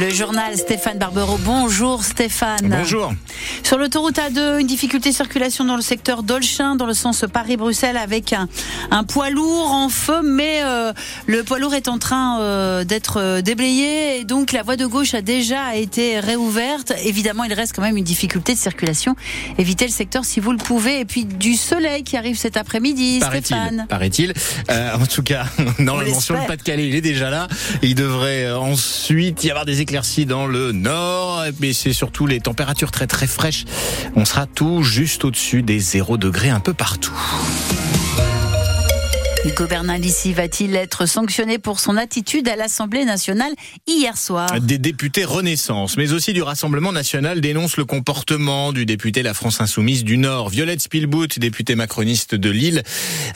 Le journal Stéphane Barbero. Bonjour Stéphane. Bonjour. Sur l'autoroute A2, une difficulté de circulation dans le secteur d'Olchin, dans le sens Paris-Bruxelles, avec un, un, poids lourd en feu, mais euh, le poids lourd est en train euh, d'être euh, déblayé, et donc la voie de gauche a déjà été réouverte. Évidemment, il reste quand même une difficulté de circulation. Évitez le secteur si vous le pouvez. Et puis du soleil qui arrive cet après-midi, Stéphane. Paraît-il. Euh, en tout cas, normalement sur le Pas-de-Calais, il est déjà là. Il devrait ensuite y avoir des dans le nord, mais c'est surtout les températures très très fraîches. On sera tout juste au-dessus des 0 degrés un peu partout. Hugo Bernalici va-t-il être sanctionné pour son attitude à l'Assemblée nationale hier soir? Des députés Renaissance, mais aussi du Rassemblement national dénoncent le comportement du député La France Insoumise du Nord. Violette Spielbout, députée macroniste de Lille,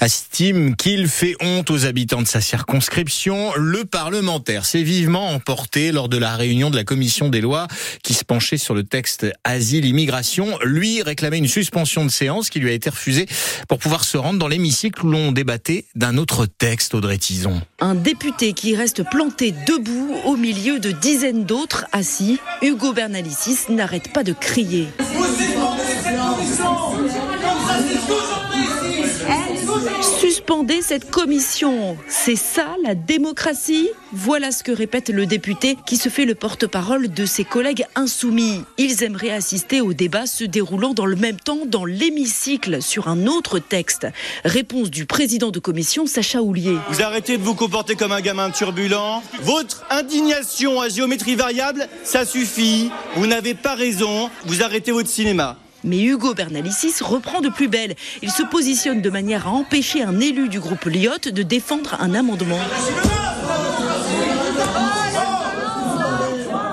estime qu'il fait honte aux habitants de sa circonscription. Le parlementaire s'est vivement emporté lors de la réunion de la commission des lois qui se penchait sur le texte asile-immigration. Lui réclamait une suspension de séance qui lui a été refusée pour pouvoir se rendre dans l'hémicycle où l'on débattait d'un autre texte, Audrey Tison. Un député qui reste planté debout au milieu de dizaines d'autres assis, Hugo Bernalicis n'arrête pas de crier. Cette commission. C'est ça la démocratie? Voilà ce que répète le député qui se fait le porte-parole de ses collègues insoumis. Ils aimeraient assister au débat se déroulant dans le même temps dans l'hémicycle sur un autre texte. Réponse du président de commission, Sacha Houlier. Vous arrêtez de vous comporter comme un gamin turbulent. Votre indignation à géométrie variable, ça suffit. Vous n'avez pas raison. Vous arrêtez votre cinéma. Mais Hugo Bernalicis reprend de plus belle. Il se positionne de manière à empêcher un élu du groupe Lyotte de défendre un amendement.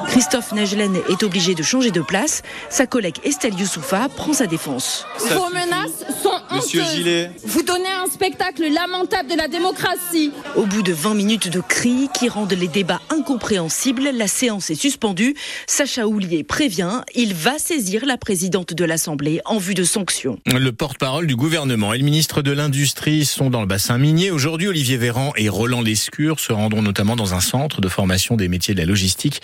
Christophe Negelen est obligé de changer de place. Sa collègue Estelle Youssoufa prend sa défense. Monsieur Gillet. Vous donnez un spectacle lamentable de la démocratie. Au bout de 20 minutes de cris qui rendent les débats incompréhensibles, la séance est suspendue. Sacha Houlier prévient, il va saisir la présidente de l'Assemblée en vue de sanctions. Le porte-parole du gouvernement et le ministre de l'Industrie sont dans le bassin minier. Aujourd'hui, Olivier Véran et Roland Lescure se rendront notamment dans un centre de formation des métiers de la logistique,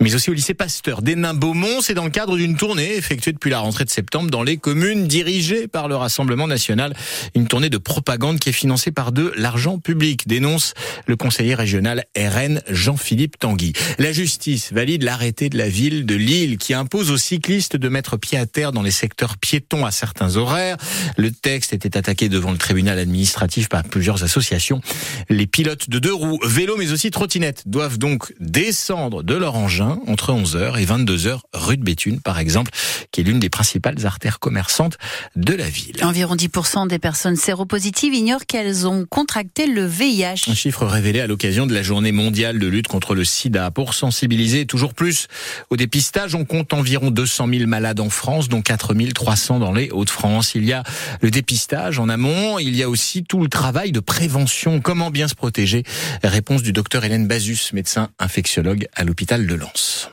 mais aussi au lycée Pasteur d'Hénin-Beaumont. C'est dans le cadre d'une tournée effectuée depuis la rentrée de septembre dans les communes dirigées par le Rassemblement national. Une tournée de propagande qui est financée par de l'argent public, dénonce le conseiller régional RN Jean-Philippe Tanguy. La justice valide l'arrêté de la ville de Lille qui impose aux cyclistes de mettre pied à terre dans les secteurs piétons à certains horaires. Le texte était attaqué devant le tribunal administratif par plusieurs associations. Les pilotes de deux roues, vélos mais aussi trottinettes doivent donc descendre de leur engin entre 11h et 22h rue de Béthune par exemple, qui est l'une des principales artères commerçantes de la ville. 10% des personnes séropositives ignorent qu'elles ont contracté le VIH. Un chiffre révélé à l'occasion de la journée mondiale de lutte contre le sida. Pour sensibiliser toujours plus au dépistage, on compte environ 200 000 malades en France, dont 4 300 dans les Hauts-de-France. Il y a le dépistage en amont, il y a aussi tout le travail de prévention. Comment bien se protéger? Réponse du docteur Hélène Bazus, médecin infectiologue à l'hôpital de Lens.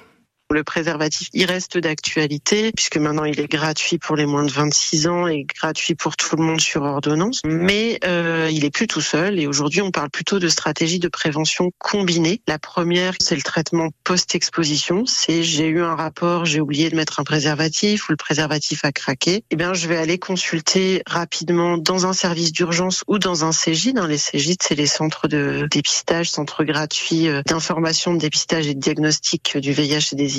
Le préservatif, il reste d'actualité puisque maintenant il est gratuit pour les moins de 26 ans et gratuit pour tout le monde sur ordonnance. Mais euh, il est plus tout seul et aujourd'hui on parle plutôt de stratégie de prévention combinée. La première, c'est le traitement post-exposition. C'est j'ai eu un rapport, j'ai oublié de mettre un préservatif ou le préservatif a craqué. Eh bien, je vais aller consulter rapidement dans un service d'urgence ou dans un CGID. Dans les CGID, c'est les centres de dépistage, centres gratuits euh, d'information, de dépistage et de diagnostic du VIH et des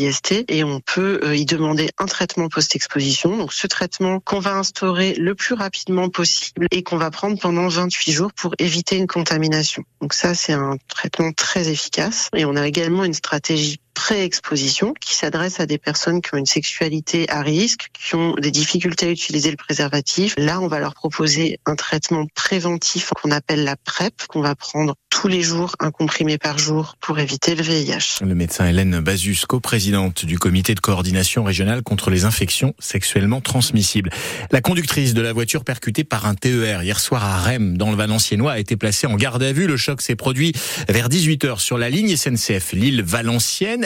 Et on peut euh, y demander un traitement post-exposition. Donc ce traitement qu'on va instaurer le plus rapidement possible et qu'on va prendre pendant 28 jours pour éviter une contamination. Donc ça c'est un traitement très efficace et on a également une stratégie pré-exposition qui s'adresse à des personnes qui ont une sexualité à risque, qui ont des difficultés à utiliser le préservatif. Là, on va leur proposer un traitement préventif qu'on appelle la PrEP, qu'on va prendre tous les jours, un comprimé par jour pour éviter le VIH. Le médecin Hélène Bazus, coprésidente du comité de coordination régionale contre les infections sexuellement transmissibles. La conductrice de la voiture percutée par un TER hier soir à Rennes, dans le Valenciennois, a été placée en garde à vue. Le choc s'est produit vers 18h sur la ligne SNCF Lille-Valenciennes.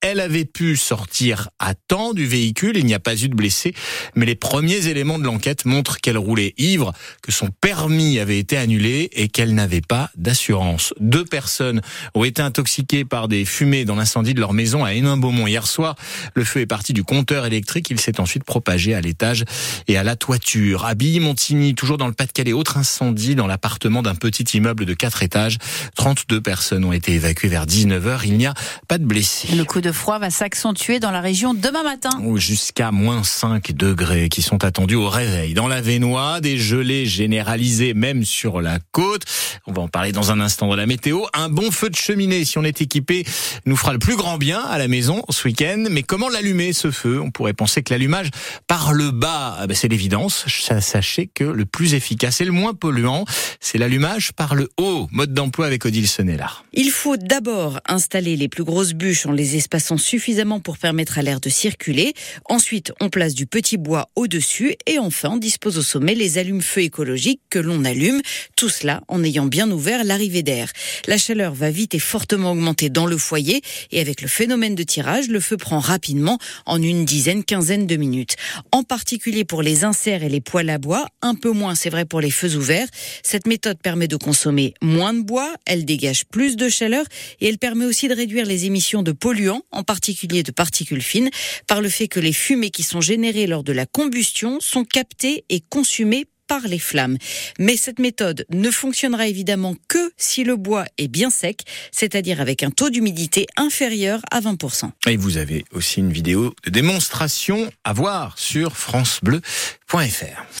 elle, avait pu sortir à temps du véhicule, il n'y a pas eu de blessés, mais les premiers éléments de l'enquête montrent qu'elle roulait ivre, que son permis avait été annulé et qu'elle n'avait pas d'assurance. Deux personnes ont été intoxiquées par des fumées dans l'incendie de leur maison à Hénin-Beaumont hier soir. Le feu est parti du compteur électrique, il s'est ensuite propagé à l'étage et à la toiture. À Billy-Montigny, toujours dans le Pas-de-Calais, autre incendie dans l'appartement d'un petit immeuble de quatre étages. 32 personnes ont été évacuées vers 19h, il n'y a pas de blessés. Froid va s'accentuer dans la région demain matin. Jusqu'à moins 5 degrés qui sont attendus au réveil. Dans la Vénois, des gelées généralisées même sur la côte. On va en parler dans un instant de la météo. Un bon feu de cheminée, si on est équipé, nous fera le plus grand bien à la maison ce week-end. Mais comment l'allumer ce feu? On pourrait penser que l'allumage par le bas, ah ben, c'est l'évidence. Sachez que le plus efficace et le moins polluant, c'est l'allumage par le haut. Mode d'emploi avec Odile Sonnella. Il faut d'abord installer les plus grosses bûches en les suffisamment pour permettre à l'air de circuler. Ensuite, on place du petit bois au-dessus et enfin, on dispose au sommet les allumes-feu écologiques que l'on allume. Tout cela en ayant bien ouvert l'arrivée d'air. La chaleur va vite et fortement augmenter dans le foyer et avec le phénomène de tirage, le feu prend rapidement en une dizaine, quinzaine de minutes. En particulier pour les inserts et les poêles à bois, un peu moins c'est vrai pour les feux ouverts. Cette méthode permet de consommer moins de bois, elle dégage plus de chaleur et elle permet aussi de réduire les émissions de polluants, en particulier de particules fines, par le fait que les fumées qui sont générées lors de la combustion sont captées et consumées par les flammes. Mais cette méthode ne fonctionnera évidemment que si le bois est bien sec, c'est-à-dire avec un taux d'humidité inférieur à 20%. Et vous avez aussi une vidéo de démonstration à voir sur francebleu.fr.